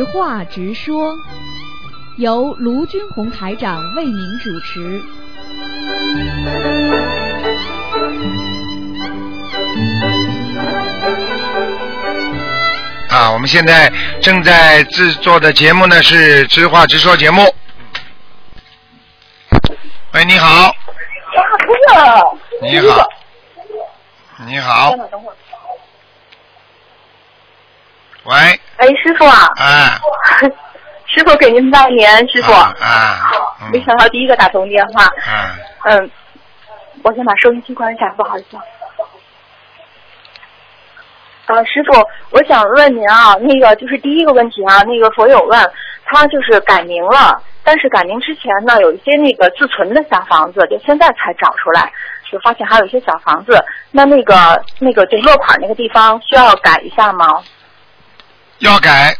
实话直说，由卢军红台长为您主持。啊，我们现在正在制作的节目呢是《直话直说》节目。喂，你好，呀，不是。你好，你好等，会儿，等会儿。喂，哎，师傅啊，哎，师傅给您拜年，师傅。啊啊，嗯没想到第一个打通电话。啊，嗯，我先把收音机关一下，不好意思啊。啊，师傅，我想问您啊，那个就是第一个问题啊，那个佛友问，他就是改名了，但是改名之前呢，有一些那个自存的小房子，就现在才找出来，就发现还有一些小房子，那那个那个就落款那个地方需要改一下吗？要改，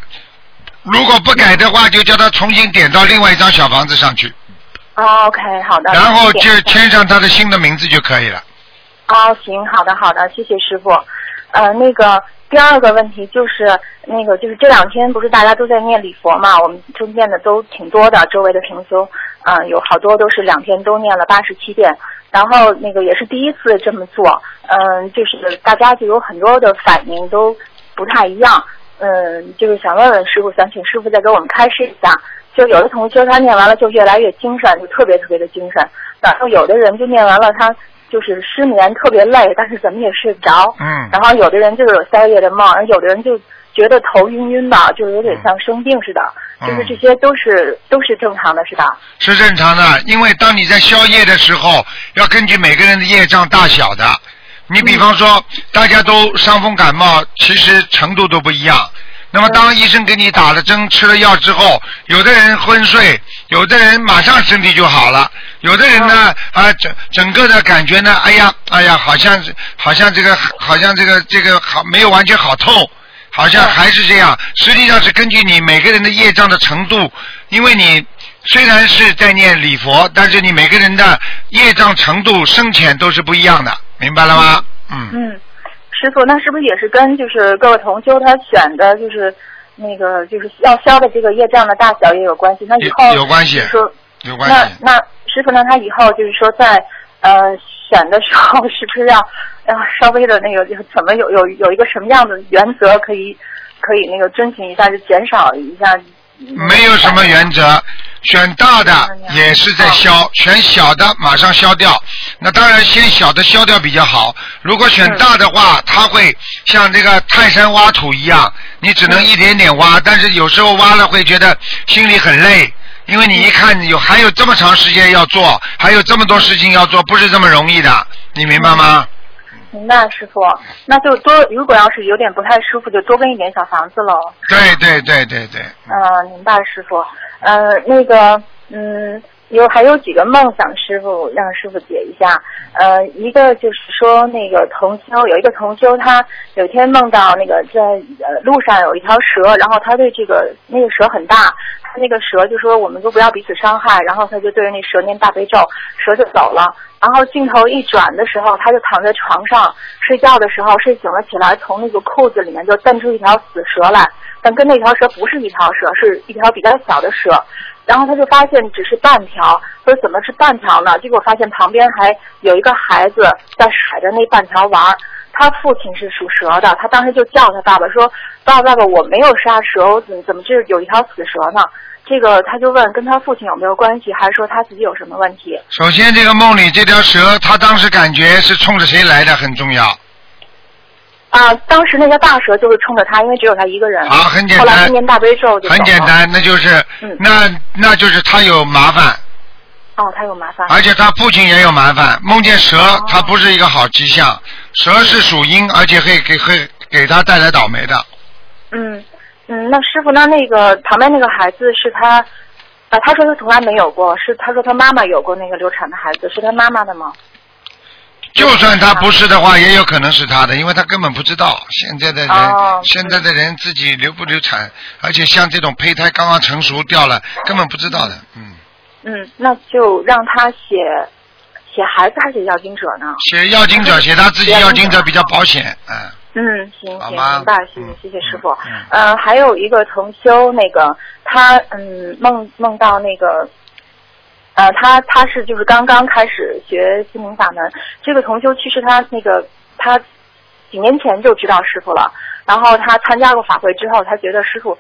如果不改的话，就叫他重新点到另外一张小房子上去，哦 OK，好的。然后就签上他的新的名字就可以了。哦，行，好的，好的，谢谢师傅。呃，那个第二个问题就是，那个就是这两天不是大家都在念礼佛嘛，我们中念的都挺多的，周围的同修，嗯、有好多都是两天都念了八十七遍，然后那个也是第一次这么做，嗯、就是大家就有很多的反应都不太一样，嗯，就是想问问师傅，想请师傅再给我们开示一下。就有的同学他念完了就越来越精神，就特别特别的精神，然后有的人就念完了他就是失眠特别累，但是怎么也睡不着。嗯，然后有的人就是有宵夜的梦，而有的人就觉得头晕晕的，就是有点像生病似的。嗯就是这些都是都是正常的，是吧？是正常的，因为当你在宵夜的时候，要根据每个人的业障大小的。你比方说，大家都伤风感冒，其实程度都不一样。那么，当医生给你打了针、吃了药之后，有的人昏睡，有的人马上身体就好了，有的人呢，啊，整整个的感觉呢，哎呀，哎呀，好像，好像这个，好像这个，这个好没有完全好透，好像还是这样。实际上是根据你每个人的业障的程度，因为你虽然是在念礼佛，但是你每个人的业障程度深浅都是不一样的，明白了吗？嗯，嗯，师傅，那是不是也是跟就是各位同修他选的就是那个就是要消的这个业障的大小也有关系？那以后有有关系说有关系。那那师傅那？他以后就是说在呃选的时候，是不是要要稍微的那个就是怎么有有有一个什么样的原则可以可以那个遵循一下，就减少一下？没有什么原则，选大的也是在消，选小的马上消掉。那当然，先小的消掉比较好。如果选大的话，它会像这个泰山挖土一样，你只能一点点挖，但是有时候挖了会觉得心里很累。因为你一看有还有这么长时间要做，还有这么多事情要做，不是这么容易的，你明白吗？明白，师傅，那就多，如果要是有点不太舒服，就多跟一点小房子喽。对对对对对，嗯、明白，师傅。呃，那个，嗯，有还有几个梦想，师傅让师傅解一下。呃，一个就是说，那个同修有一个同修，他有一天梦到那个在呃路上有一条蛇，然后他对这个那个蛇很大，他那个蛇就说我们都不要彼此伤害，然后他就对着那蛇念大悲咒，蛇就走了。然后镜头一转的时候，他就躺在床上睡觉的时候睡醒了起来，从那个裤子里面就蹬出一条死蛇来，但跟那条蛇不是一条蛇，是一条比较小的蛇。然后他就发现只是半条，说怎么是半条呢？结果发现旁边还有一个孩子在甩着那半条玩儿。他父亲是属蛇的，他当时就叫他爸爸说：“爸爸，爸爸，我没有杀蛇，我怎么怎么这有一条死蛇呢？”这个他就问跟他父亲有没有关系，还是说他自己有什么问题？首先这个梦里这条蛇，他当时感觉是冲着谁来的很重要。啊，当时那个大蛇就是冲着他，因为只有他一个人。啊很简单后来念大悲咒就很简。单，那就是，嗯那那就是他有麻烦，哦，他有麻烦。而且他父亲也有麻烦。梦见蛇，哦它不是一个好迹象。蛇是属阴，而且会给会给他带来倒霉的。嗯嗯，那师傅，那那个旁边那个孩子是他，啊，他说他从来没有过，是他说他妈妈有过那个流产的孩子，是他妈妈的吗？就算他不是的话，也有可能是他的，因为他根本不知道现在的人，哦现在的人自己流不流产，而且像这种胚胎刚刚成熟掉了，根本不知道的，嗯。嗯，那就让他写写孩子还是写要经者呢？写要经者，写他自己要经者比较保险，嗯。嗯，行行，明白，谢谢嗯谢谢师傅。嗯还有一个同修，那个他嗯梦梦到那个。呃，他他是就是刚刚开始学心灵法门，这个同修其实他那个他几年前就知道师傅了，然后他参加过法会之后，他觉得师傅，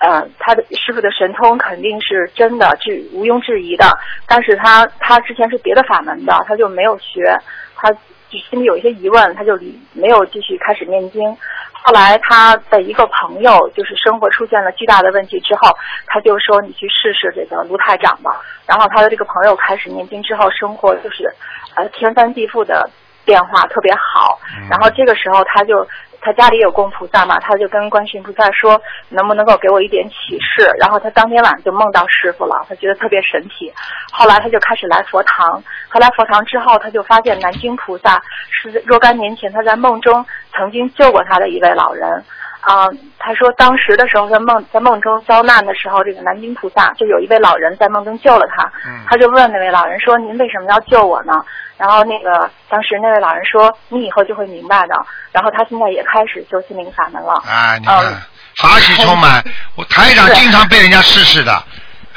呃，他的师傅的神通肯定是真的，是毋庸置疑的。但是他他之前是别的法门的，他就没有学，他就就心里有一些疑问，他就没有继续开始念经。后来他的一个朋友就是生活出现了巨大的问题之后，他就说你去试试这个卢太长吧。然后他的这个朋友开始念经之后，生活就是呃天翻地覆的变化，特别好。嗯然后这个时候他就他家里有供菩萨嘛，他就跟观世音菩萨说，能不能够给我一点启示？然后他当天晚上就梦到师傅了，他觉得特别神奇。后来他就开始来佛堂，后来佛堂之后，他就发现南京菩萨是若干年前他在梦中曾经救过他的一位老人。啊、他说当时的时候，在梦在梦中遭难的时候，这个南京菩萨就有一位老人在梦中救了他。嗯他就问那位老人说：“您为什么要救我呢？”然后那个当时那位老人说：“你以后就会明白的。”然后他现在也开始修心灵法门了。啊，你看嗯，法喜充满。我台长经常被人家试试的，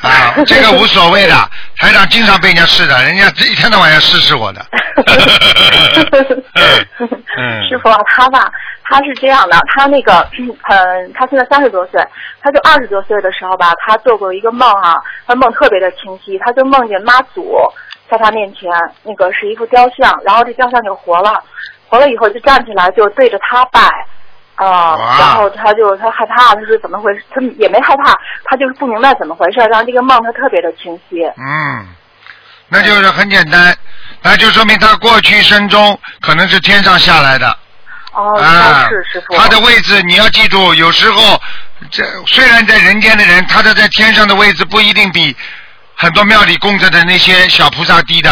啊，这个无所谓的。台长经常被人家试的，人家这一天到晚要试试我的。嗯师傅啊，他吧，他是这样的，他那个，嗯，他现在三十多岁，他就二十多岁的时候吧，他做过一个梦啊，他梦特别的清晰，他就梦见妈祖在他面前，那个是一副雕像，然后这雕像就活了，活了以后就站起来就对着他拜。啊、哇然后他就他害怕，他说怎么回事？他也没害怕，他就是不明白怎么回事。然后这个梦他特别的清晰。嗯，那就是很简单，那就说明他过去生中可能是天上下来的。哦，是师傅。他的位置你要记住，有时候这虽然在人间的人，他的在天上的位置不一定比很多庙里供着的那些小菩萨低的。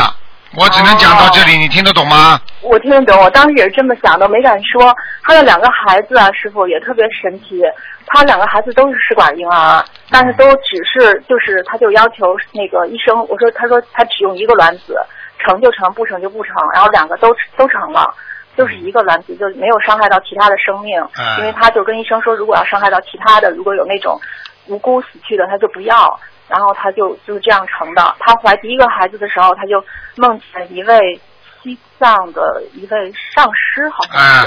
我只能讲到这里，哦你听得懂吗？我听得懂，我当时也是这么想的，没敢说。他的两个孩子啊，师傅也特别神奇。他两个孩子都是试管婴儿，但是都只是就是，他就要求那个医生，我说他说他只用一个卵子，成就成，不成就不成，然后两个都都成了。就是一个卵子，就没有伤害到其他的生命，嗯因为他就跟医生说，如果要伤害到其他的，如果有那种无辜死去的，他就不要。然后他就就是这样成的。他怀第一个孩子的时候，他就梦见一位西藏的一位上师，好像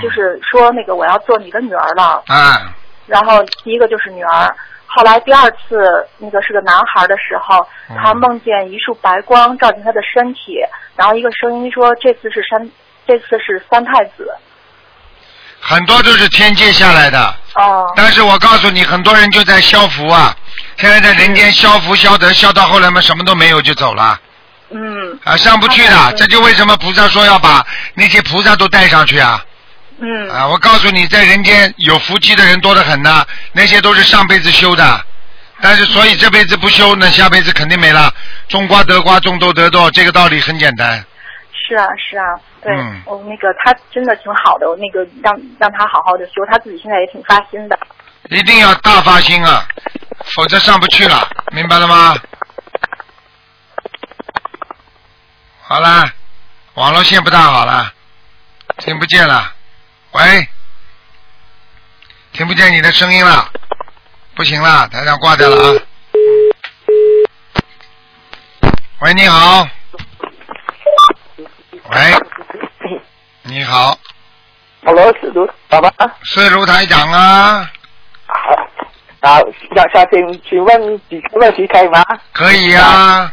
是，就是说那个我要做你的女儿了。嗯，然后第一个就是女儿，后来第二次那个是个男孩的时候，嗯他梦见一束白光照进他的身体，然后一个声音说这次是三，这次是三太子。很多都是天界下来的。哦，但是我告诉你，很多人就在消福啊，现在在人间消福消德，消到后来嘛，什么都没有就走了嗯啊，上不去的。嗯这就为什么菩萨说要把那些菩萨都带上去啊嗯啊！我告诉你，在人间有福气的人多得很呐，那些都是上辈子修的。但是，所以这辈子不修，那下辈子肯定没了。种瓜得瓜，种豆得豆，这个道理很简单。是啊是啊，对，嗯我、那个他真的挺好的，我那个让让他好好的修，他自己现在也挺发心的。一定要大发心啊，否则上不去了，明白了吗？好啦，网络线不大好了，听不见了。喂，听不见你的声音了，不行了，台长挂掉了啊。喂，你好。喂，你好，Hello，是卢爸爸是卢台长啊，好啊，想想请请问几个问题可以吗？可以啊，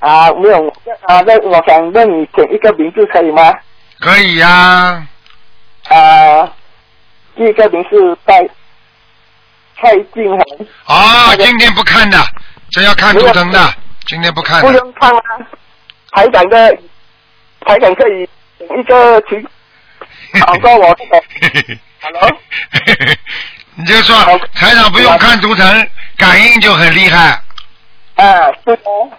啊，没有啊，那我想问你选一个名字可以吗？可以呀、啊，第一个名是蔡蔡静恒，哦，今天不看的，这要看图腾的，今天不看不。用看啊？台长的台长可以一个请 好过我这个 Hello？你就说好台长不用看图腾，感应就很厉害，啊，是吗？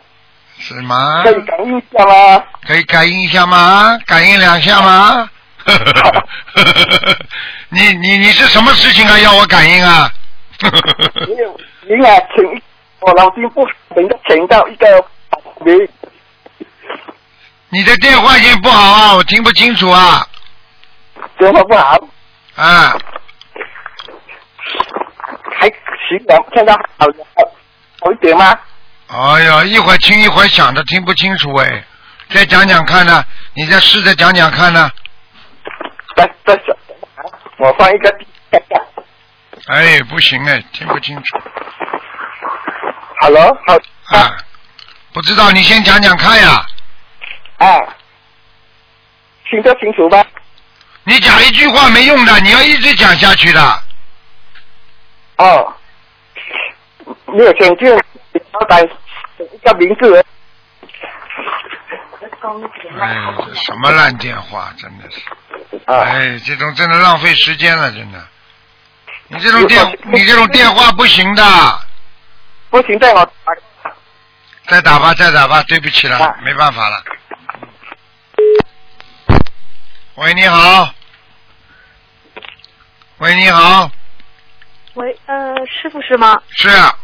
是吗可？以感应一下吗？可以感应一下吗？感应两下吗？你你你是什么事情啊？要我感应啊？没有，您啊，请我脑筋不能够请到一个名。你的电话线不好啊，我听不清楚啊。电话不好。啊，还行能听到好好一点吗？哎呀，一会儿听一会儿响的，听不清楚哎。再讲讲看呢，你再试着讲讲看呢。再再讲，我放一个。哎，不行哎，听不清楚 Hello，好啊。不知道，你先讲讲看呀。啊，听得清楚吗？你讲一句话没用的，你要一直讲下去的。哦，没有请见老板一个名字。哎，这什么烂电话，真的是。啊，哎，这种真的浪费时间了，真的。你这种电，你这种电话不行的。不行，再我再打吧，再打吧，对不起了啊，没办法了。喂，你好。喂，你好，喂，呃，师傅是吗？是啊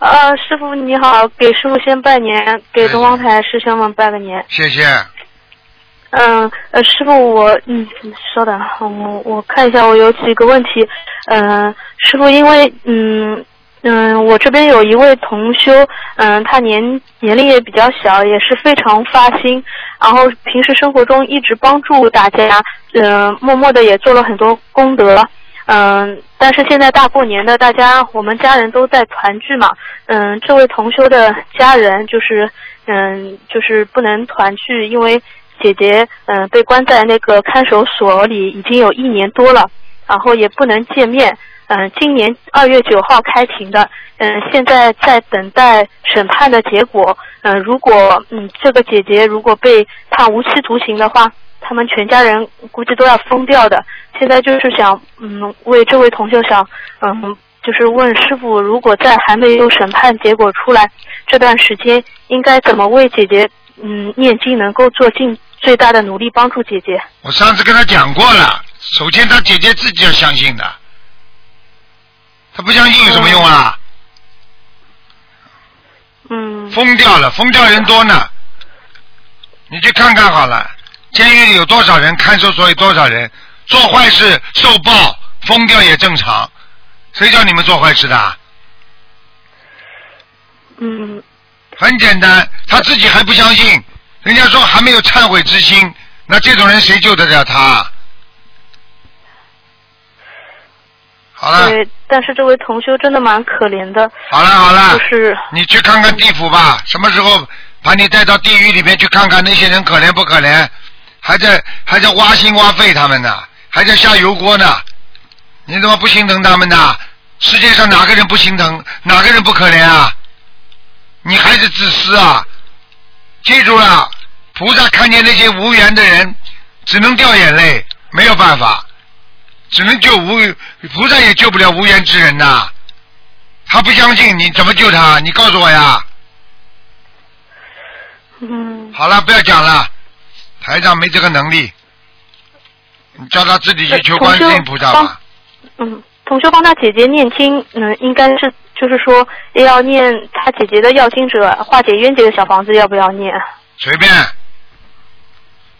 呃，师傅你好，给师傅先拜年，给东方台师兄们拜个年。谢谢。嗯，呃，师傅我，嗯，稍等，我我看一下，我有几个问题。嗯、师傅，因为，嗯嗯，我这边有一位同修，嗯，他年年龄也比较小，也是非常发心，然后平时生活中一直帮助大家，嗯、默默的也做了很多功德。嗯，但是现在大过年的，大家我们家人都在团聚嘛。嗯，这位同修的家人就是，嗯，就是不能团聚，因为姐姐嗯被关在那个看守所里已经有一年多了，然后也不能见面。嗯，今年二月九号开庭的，嗯，现在在等待审判的结果。嗯，如果嗯这个姐姐如果被判无期徒刑的话，他们全家人估计都要疯掉的。现在就是想，嗯，为这位同学想，嗯，就是问师傅，如果在还没有审判结果出来这段时间，应该怎么为姐姐，嗯，念经能够做尽最大的努力帮助姐姐？我上次跟他讲过了，首先他姐姐自己要相信的，他不相信有什么用啊？嗯疯掉了，疯掉人多呢。你去看看好了，监狱里有多少人，看守所有多少人，做坏事受报，疯掉也正常。谁叫你们做坏事的啊？嗯很简单，他自己还不相信，人家说还没有忏悔之心，那这种人谁救得了他？好了，对，但是这位同修真的蛮可怜的，好了，好了，就是你去看看地府吧，什么时候把你带到地狱里面去看看那些人可怜不可怜？还在还在挖心挖肺他们呢，还在下油锅呢，你怎么不心疼他们呢？世界上哪个人不心疼？哪个人不可怜啊？你还是自私啊！记住了，菩萨看见那些无缘的人，只能掉眼泪，没有办法，只能救无菩萨也救不了无缘之人呐。他不相信，你怎么救他？你告诉我呀！嗯好了，不要讲了，台长没这个能力，你叫他自己去求观世音菩萨吧。嗯，同修帮他姐姐念经，嗯，应该是就是说要念他姐姐的要经者化解冤结的小房子，要不要念？随便，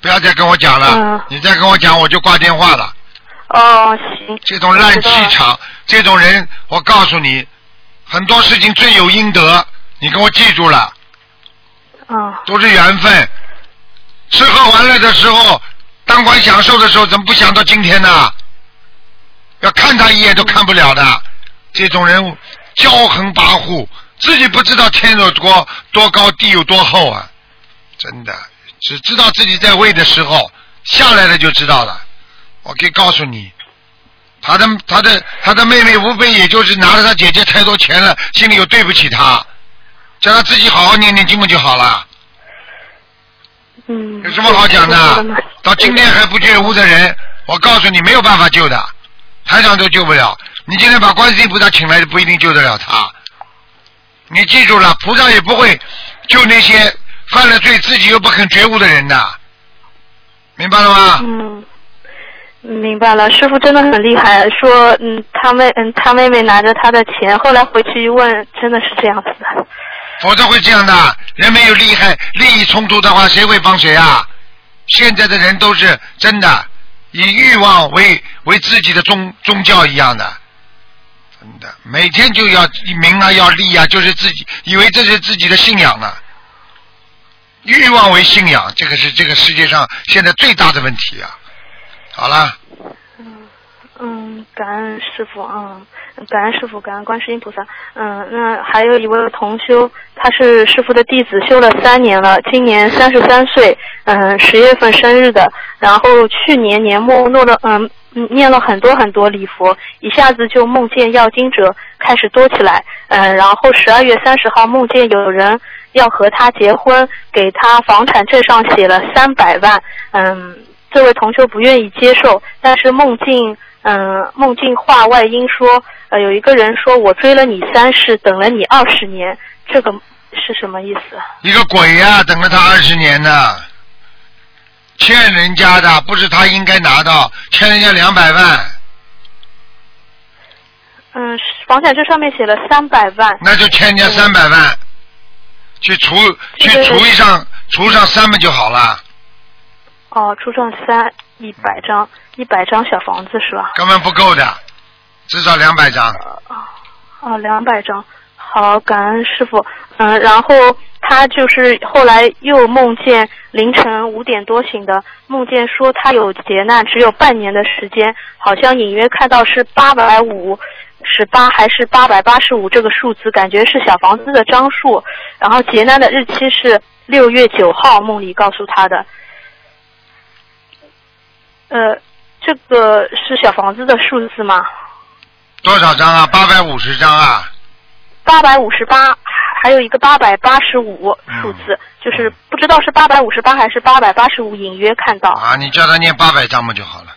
不要再跟我讲了，嗯你再跟我讲我就挂电话了。哦，行。这种烂气场，这种人，我告诉你，很多事情罪有应得，你给我记住了，嗯都是缘分。吃喝玩乐的时候，当官享受的时候，怎么不想到今天呢？要看他一眼都看不了的，这种人骄横跋扈，自己不知道天有多多高，地有多厚啊！真的，只知道自己在位的时候，下来了就知道了。我可以告诉你，他的他的他的妹妹无非也就是拿了他姐姐太多钱了，心里又对不起他，叫他自己好好念念经文就好了。嗯。有什么好讲的？到今天还不觉悟的人，我告诉你没有办法救的，台长都救不了。你今天把观世音菩萨请来，不一定救得了他。你记住了，菩萨也不会救那些犯了罪自己又不肯觉悟的人的，明白了吗？嗯，明白了。师傅真的很厉害，说嗯，他妹嗯，他妹妹拿着他的钱，后来回去一问，真的是这样子的。否则会这样的。人没有利害利益冲突的话，谁会帮谁啊？现在的人都是真的，以欲望为为自己的宗宗教一样的，真的，每天就要名啊，要利啊，就是自己以为这是自己的信仰呢。欲望为信仰，这个是这个世界上现在最大的问题啊！好了，嗯嗯，感恩师傅，嗯，感恩师傅，感恩观世音菩萨。嗯，那还有一位同修，他是师傅的弟子，修了三年了，今年三十三岁，嗯，十月份生日的。然后去年年末弄了，嗯，念了很多很多礼佛，一下子就梦见要经者开始多起来。嗯，然后十二月三十号梦见有人要和他结婚，给他房产证上写了三百万。嗯，这位同修不愿意接受，但是梦境。嗯，梦境话外音说，呃，有一个人说我追了你三世，等了你二十年，这个是什么意思？一个鬼呀、等了他二十年呢，欠人家的不是他应该拿到，欠人家两百万，嗯，房产证上面写了三百万。那就欠人家三百万，去除去除一上除上三不就好了？哦，出上三一百张，一百张小房子是吧？根本不够的，至少两百张。哦，两百张。好，感恩师傅。嗯，然后他就是后来又梦见凌晨五点多醒的，梦见说他有劫难，只有半年的时间，好像隐约看到是八百五十八还是八百八十五这个数字，感觉是小房子的张数。然后劫难的日期是六月九号，梦里告诉他的。呃，这个是小房子的数字吗？多少张啊？八百五十张啊！八百五十八，还有一个八百八十五数字，就是不知道是八百五十八还是八百八十五，隐约看到啊，你叫他念八百张嘛就好了。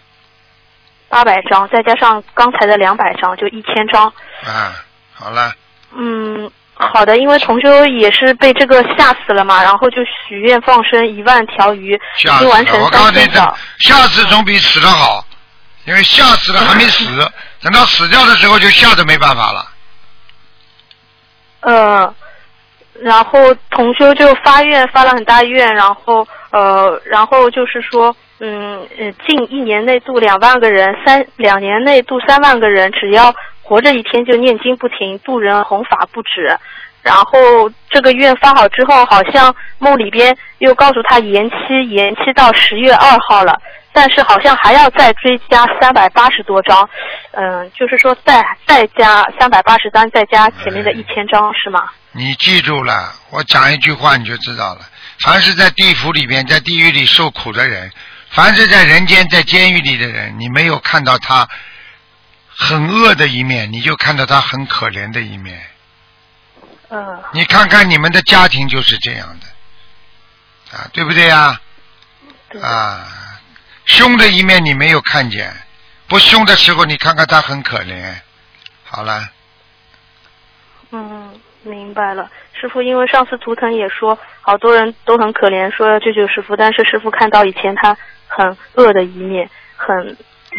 八百张，再加上刚才的两百张，就一千张。啊，好了，嗯，好的，因为同修也是被这个吓死了嘛，然后就许愿放生一万条鱼，已！经完成三千条。吓死总比死的好，因为吓死了还没死，等到死掉的时候就吓得没办法了。呃，然后同修就发愿发了很大愿，然后呃，然后就是说，嗯呃，近一年内度两万个人，三两年内度三万个人，只要活着一天就念经不停，度人弘法不止。然后这个愿发好之后，好像梦里边又告诉他延期，延期到十月二号了。但是好像还要再追加三百八十多张，嗯，就是说再再加三百八十张，再加前面的一千张，是吗？你记住了，我讲一句话你就知道了。凡是在地府里边、在地狱里受苦的人，凡是在人间、在监狱里的人，你没有看到他很恶的一面，你就看到他很可怜的一面。嗯你看看你们的家庭就是这样的，啊，对不对呀？对啊，凶的一面你没有看见，不凶的时候你看看他很可怜。好了，嗯，明白了。师傅，因为上次图腾也说，好多人都很可怜，说要救救师傅，但是师傅看到以前他很恶的一面，很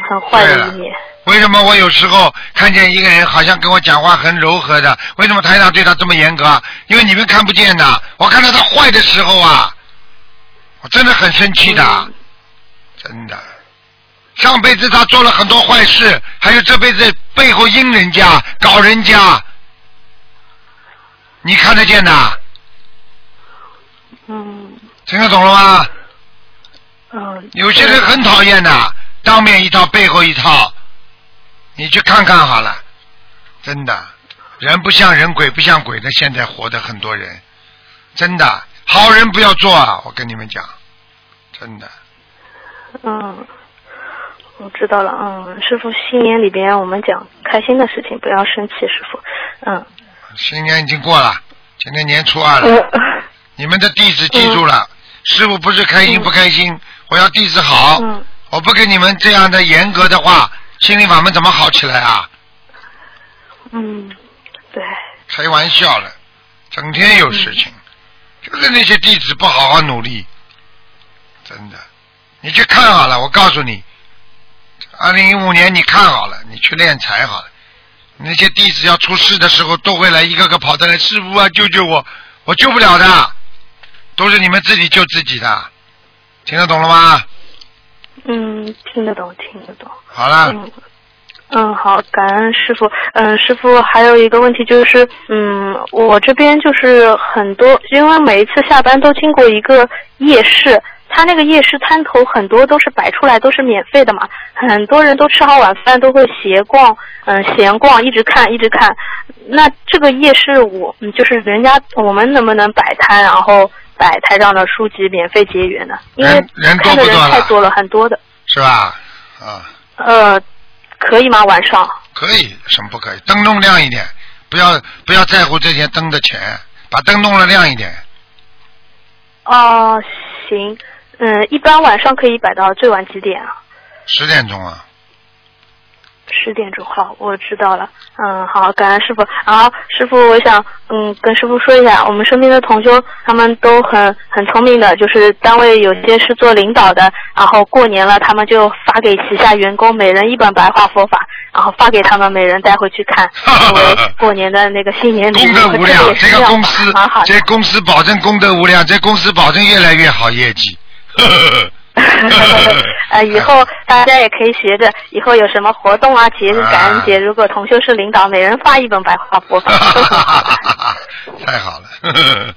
很坏的一面。为什么我有时候看见一个人好像跟我讲话很柔和的？为什么台长对他这么严格啊？因为你们看不见的，我看到他坏的时候啊，我真的很生气的，真的。上辈子他做了很多坏事，还有这辈子背后阴人家、搞人家，你看得见的，嗯听得懂了吗？嗯，有些人很讨厌的，当面一套，背后一套，你去看看好了，真的，人不像人，鬼不像鬼的，现在活的很多人，真的，好人不要做啊！我跟你们讲，真的，嗯，我知道了。嗯，师傅，新年里边我们讲开心的事情，不要生气，师傅。嗯。新年已经过了，今天年初二了，呃你们的弟子记住了，师傅不是开心不开心，我要弟子好，嗯我不跟你们这样的严格的话，心灵法门怎么好起来啊？嗯，对，开玩笑了，整天有事情，就是那些弟子不好好努力，真的，你去看好了，我告诉你，二零一五年你看好了，你去练财好了，那些弟子要出事的时候，都会来一个个跑的来，师傅啊，救救我，我救不了的，都是你们自己救自己的，听得懂了吗？嗯，听得懂，听得懂。好了，嗯，嗯，好，感恩师傅。嗯，师傅还有一个问题就是，嗯，我这边就是很多，因为每一次下班都经过一个夜市，他那个夜市摊头很多都是摆出来都是免费的嘛，很多人都吃好晚饭都会闲逛，嗯，闲逛一直看一直看。那这个夜市我，嗯，就是人家我们能不能摆摊，然后摆台上的书籍免费结缘呢？因为人人多看的人太多了，很多的。是吧？啊，呃，可以吗？晚上？可以，什么不可以？灯弄亮一点，不要不要在乎这些灯的钱，把灯弄了亮一点。哦，行，嗯，一般晚上可以摆到最晚几点啊？十点钟啊，十点钟，好，我知道了。嗯，好，感恩师傅。然后师傅，我想嗯跟师傅说一下，我们身边的同修他们都很很聪明的，就是单位有些是做领导的，然后过年了，他们就发给旗下员工每人一本白话佛法，然后发给他们每人带回去看，作为过年的那个新年礼功。德无量，这个公司这公司保证功德无量，这公司保证越来越好业绩。呃，以后大家也可以学着，以后有什么活动啊、节日、啊感恩节，如果同修是领导，每人发一本白话佛法，都很好的。太好了，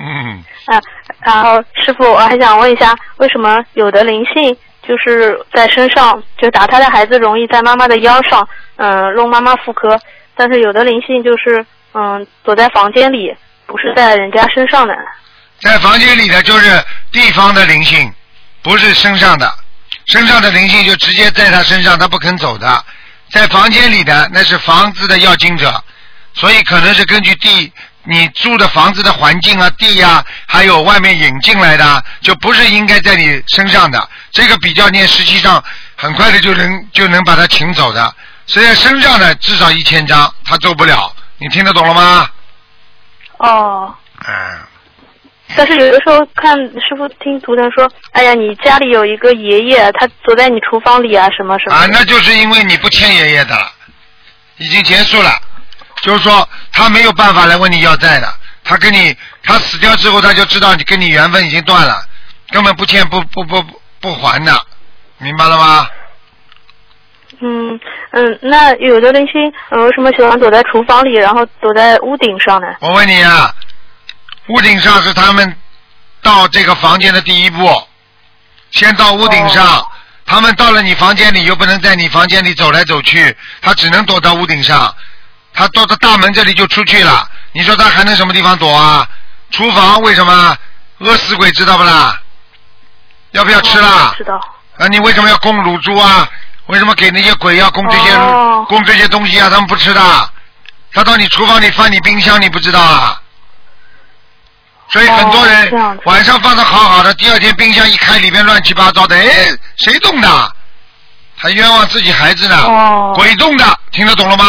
嗯，啊，然后师傅，我还想问一下，为什么有的灵性就是在身上，就打胎的孩子容易在妈妈的腰上，嗯，弄妈妈妇科，但是有的灵性就是，嗯，躲在房间里，不是在人家身上的。在房间里的就是地方的灵性，不是身上的，身上的灵性就直接在他身上，他不肯走的。在房间里的那是房子的要经者，所以可能是根据地你住的房子的环境啊、地呀、还有外面引进来的，就不是应该在你身上的。这个比较念，实际上很快的就能就能把它请走的。所以在身上的至少一千张，他做不了。你听得懂了吗？哦。嗯。但是有的时候看师傅听图腾说，哎呀，你家里有一个爷爷，他躲在你厨房里啊，什么什么。啊，那就是因为你不欠爷爷的了，已经结束了。就是说，他没有办法来问你要债的，他跟你，他死掉之后，他就知道你跟你缘分已经断了，根本不欠不不不不不还的，明白了吗？嗯嗯，那有的灵性，嗯，为什么喜欢躲在厨房里，然后躲在屋顶上呢？我问你啊，屋顶上是他们到这个房间的第一步，先到屋顶上，他们到了你房间里又不能在你房间里走来走去，他只能躲到屋顶上，他到到大门这里就出去了，你说他还能什么地方躲啊？厨房为什么？饿死鬼知道不啦？要不要吃啦？知道。啊，你为什么要供乳猪啊？为什么给那些鬼要供这些、哦供这些东西啊？他们不吃的，他到你厨房里翻你冰箱，你不知道啊？所以很多人子晚上放的好好的，第二天冰箱一开，里面乱七八糟的，哎，谁动的？还冤枉自己孩子呢？哦鬼动的，听得懂了吗？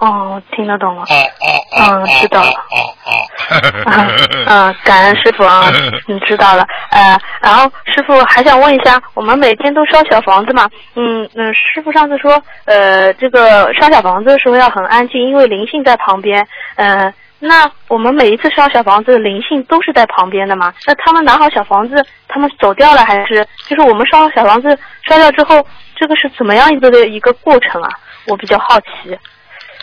哦，听得懂了。哦哦哦嗯知道了哦哦。嗯，感恩师傅啊，嗯，知道了。呃，然后师傅还想问一下，我们每天都烧小房子嘛？嗯嗯，师傅上次说，呃，这个烧小房子的时候要很安静，因为灵性在旁边。呃，那我们每一次烧小房子，灵性都是在旁边的嘛？那他们拿好小房子，他们走掉了，还是就是我们烧小房子烧掉之后，这个是怎么样一个的一个过程啊？我比较好奇。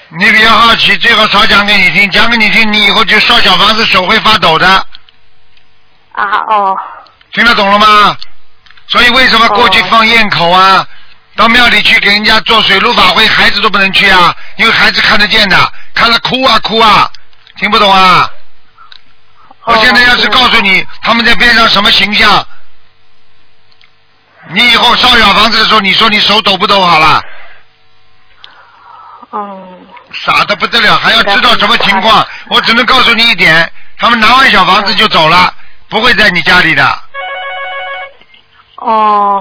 你比较好奇，最好少讲给你听，讲给你听，你以后就烧小房子手会发抖的，啊哦听得懂了吗？所以为什么过去哦放焰口啊？到庙里去给人家做水陆法会，孩子都不能去啊，因为孩子看得见的，看了哭啊哭啊，听不懂啊？我现在要是告诉你他们在边上什么形象，你以后烧小房子的时候，你说你手抖不抖好了？嗯傻的不得了，还要知道什么情况？我只能告诉你一点，他们拿完小房子就走了，不会在你家里的，哦，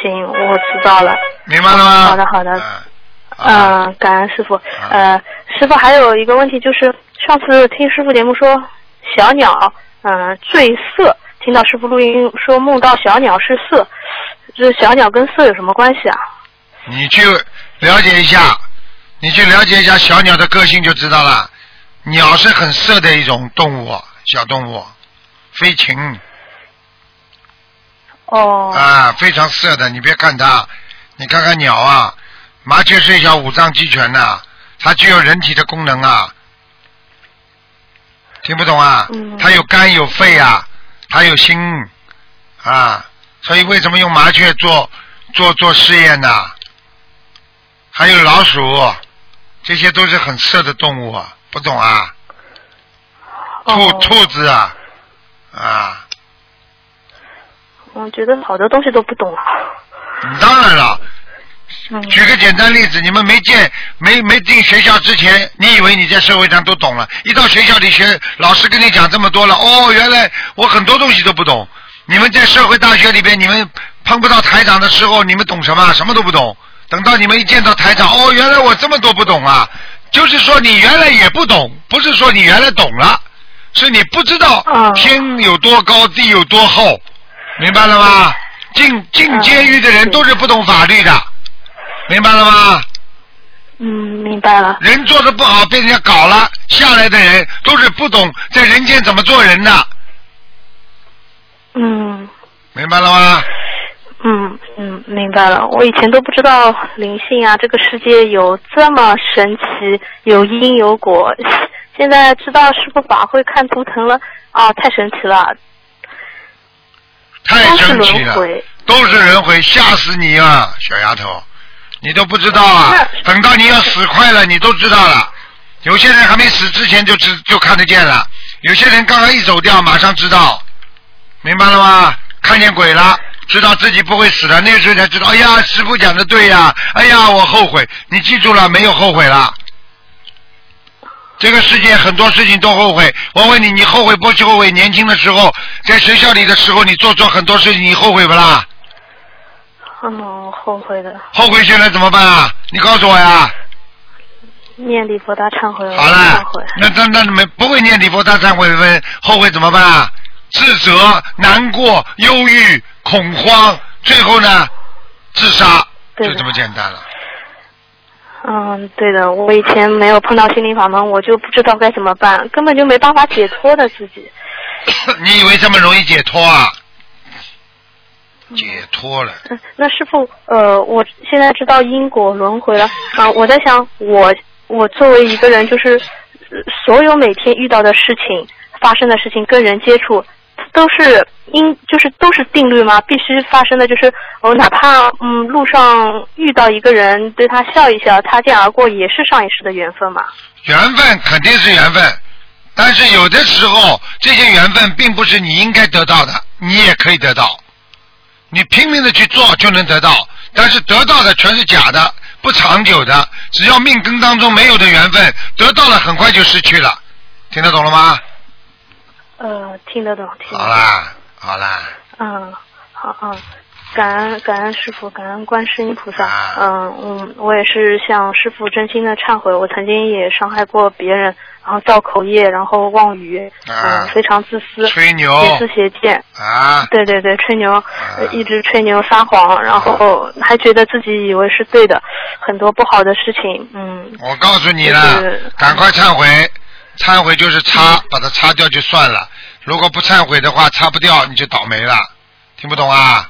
行，我知道了。明白了吗？好的好的嗯。嗯，感恩师傅。呃，师傅还有一个问题就是，上次听师傅节目说小鸟，嗯、坠色，听到师傅录音说梦到小鸟是色，这小鸟跟色有什么关系啊？你去了解一下，你去了解一下小鸟的个性就知道了。鸟是很色的一种动物，小动物，飞禽。哦，啊，非常色的。你别看它，你看看鸟啊，麻雀虽小，五脏俱全呐、它具有人体的功能啊。听不懂啊？嗯它有肝有肺啊，它有心啊，所以为什么用麻雀做做做试验呢？还有老鼠，这些都是很色的动物啊，不懂啊？兔哦兔子啊，啊，我觉得好多东西都不懂当然了。嗯，举个简单例子，你们没见没没进学校之前，你以为你在社会上都懂了，一到学校里学，老师跟你讲这么多了，哦，原来我很多东西都不懂。你们在社会大学里边，你们碰不到台长的时候，你们懂什么？什么都不懂。等到你们一见到台长，哦，原来我这么多不懂啊！就是说你原来也不懂，不是说你原来懂了，是你不知道嗯天有多高，地有多厚，明白了吗？进进监狱的人嗯都是不懂法律的。明白了吗？嗯，明白了。人做的不好被人家搞了，下来的人都是不懂在人间怎么做人的，嗯明白了吗？嗯嗯，明白了。我以前都不知道灵性啊，这个世界有这么神奇，有因有果。现在知道师傅法会看图腾了啊，太神奇了，太神奇了，轮回。都是轮回，吓死你啊，小丫头，你都不知道啊！等到你要死快了，你都知道了。有些人还没死之前就知就看得见了，有些人刚刚一走掉，马上知道，明白了吗？看见鬼了，知道自己不会死的，那时候才知道，哎呀，师傅讲的对呀，哎呀，我后悔。你记住了，没有后悔了。这个世界很多事情都后悔。我问你，你后悔不后悔？年轻的时候，在学校里的时候，你做错很多事情，你后悔不啦？嗯，后悔的，后悔现在怎么办啊？你告诉我呀。念礼佛大忏悔文，好了那那那没不会念礼佛大忏悔文，后悔怎么办啊？自责、难过、忧郁、恐慌，最后呢，自杀，就这么简单了。嗯，对的，我以前没有碰到心灵法门，我就不知道该怎么办，根本就没办法解脱的自己。你以为这么容易解脱啊？解脱了，嗯，那师傅，呃，我现在知道因果轮回了啊、我在想，我我作为一个人，就是呃所有每天遇到的事情、发生的事情、跟人接触，都是因，就是都是定律吗？必须发生的就是，我、哪怕嗯路上遇到一个人，对他笑一笑，擦肩而过，也是上一世的缘分嘛。缘分肯定是缘分，但是有的时候这些缘分并不是你应该得到的，你也可以得到。你拼命的去做就能得到，但是得到的全是假的，不长久的。只要命根当中没有的缘分，得到了很快就失去了。听得懂了吗？呃，听得懂，听得懂。好啦，好啦，嗯，好，嗯，感恩感恩师傅，感恩观世音菩萨。啊嗯嗯，我也是向师傅真心的忏悔，我曾经也伤害过别人，然后造口业，然后妄语，啊嗯，非常自私，吹牛邪思邪见。啊，对对对，吹牛，呃一直吹牛撒谎，然后还觉得自己以为是对的，很多不好的事情，嗯，我告诉你就了是，赶快忏悔，忏悔就是擦，把它擦掉就算了。如果不忏悔的话，擦不掉你就倒霉了。听不懂啊？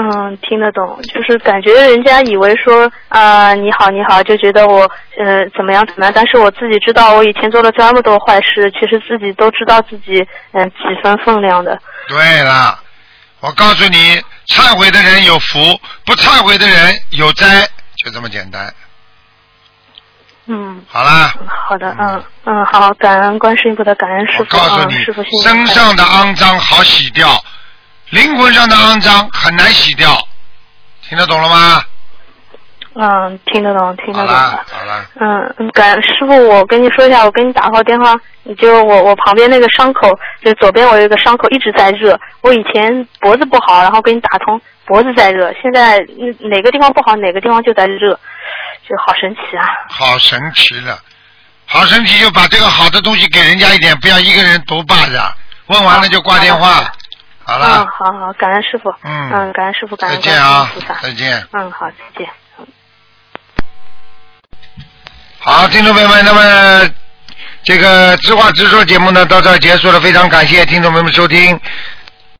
嗯，听得懂，就是感觉人家以为说啊、你好你好，就觉得我呃怎么样怎么样，但是我自己知道我以前做了这么多坏事，其实自己都知道自己嗯、几分分量的。对了，我告诉你，忏悔的人有福，不忏悔的人有灾，就这么简单。嗯，好啦，好的，嗯嗯，好，感恩观世音菩萨，感恩师我傅，嗯、告诉你师傅，身上的肮脏好洗掉，灵魂上的肮脏很难洗掉。听得懂了吗？嗯，听得懂，听得好懂啦，好了，嗯，嗯感师傅，我跟你说一下，我给你打过电话，你就我我旁边那个伤口，就左边我有一个伤口一直在热。我以前脖子不好，然后给你打通，脖子在热，现在嗯哪个地方不好，哪个地方就在热，就好神奇啊！好神奇了，好神奇，就把这个好的东西给人家一点，不要一个人独霸着。问完了就挂电话。好嗯，了，好好，感恩师傅，嗯嗯，感恩师傅，感再恩观世音见啊，，再见。嗯，好，再见。好，听众朋友们，那么这个知话直说节目呢到这儿结束了，非常感谢听众朋友们收听。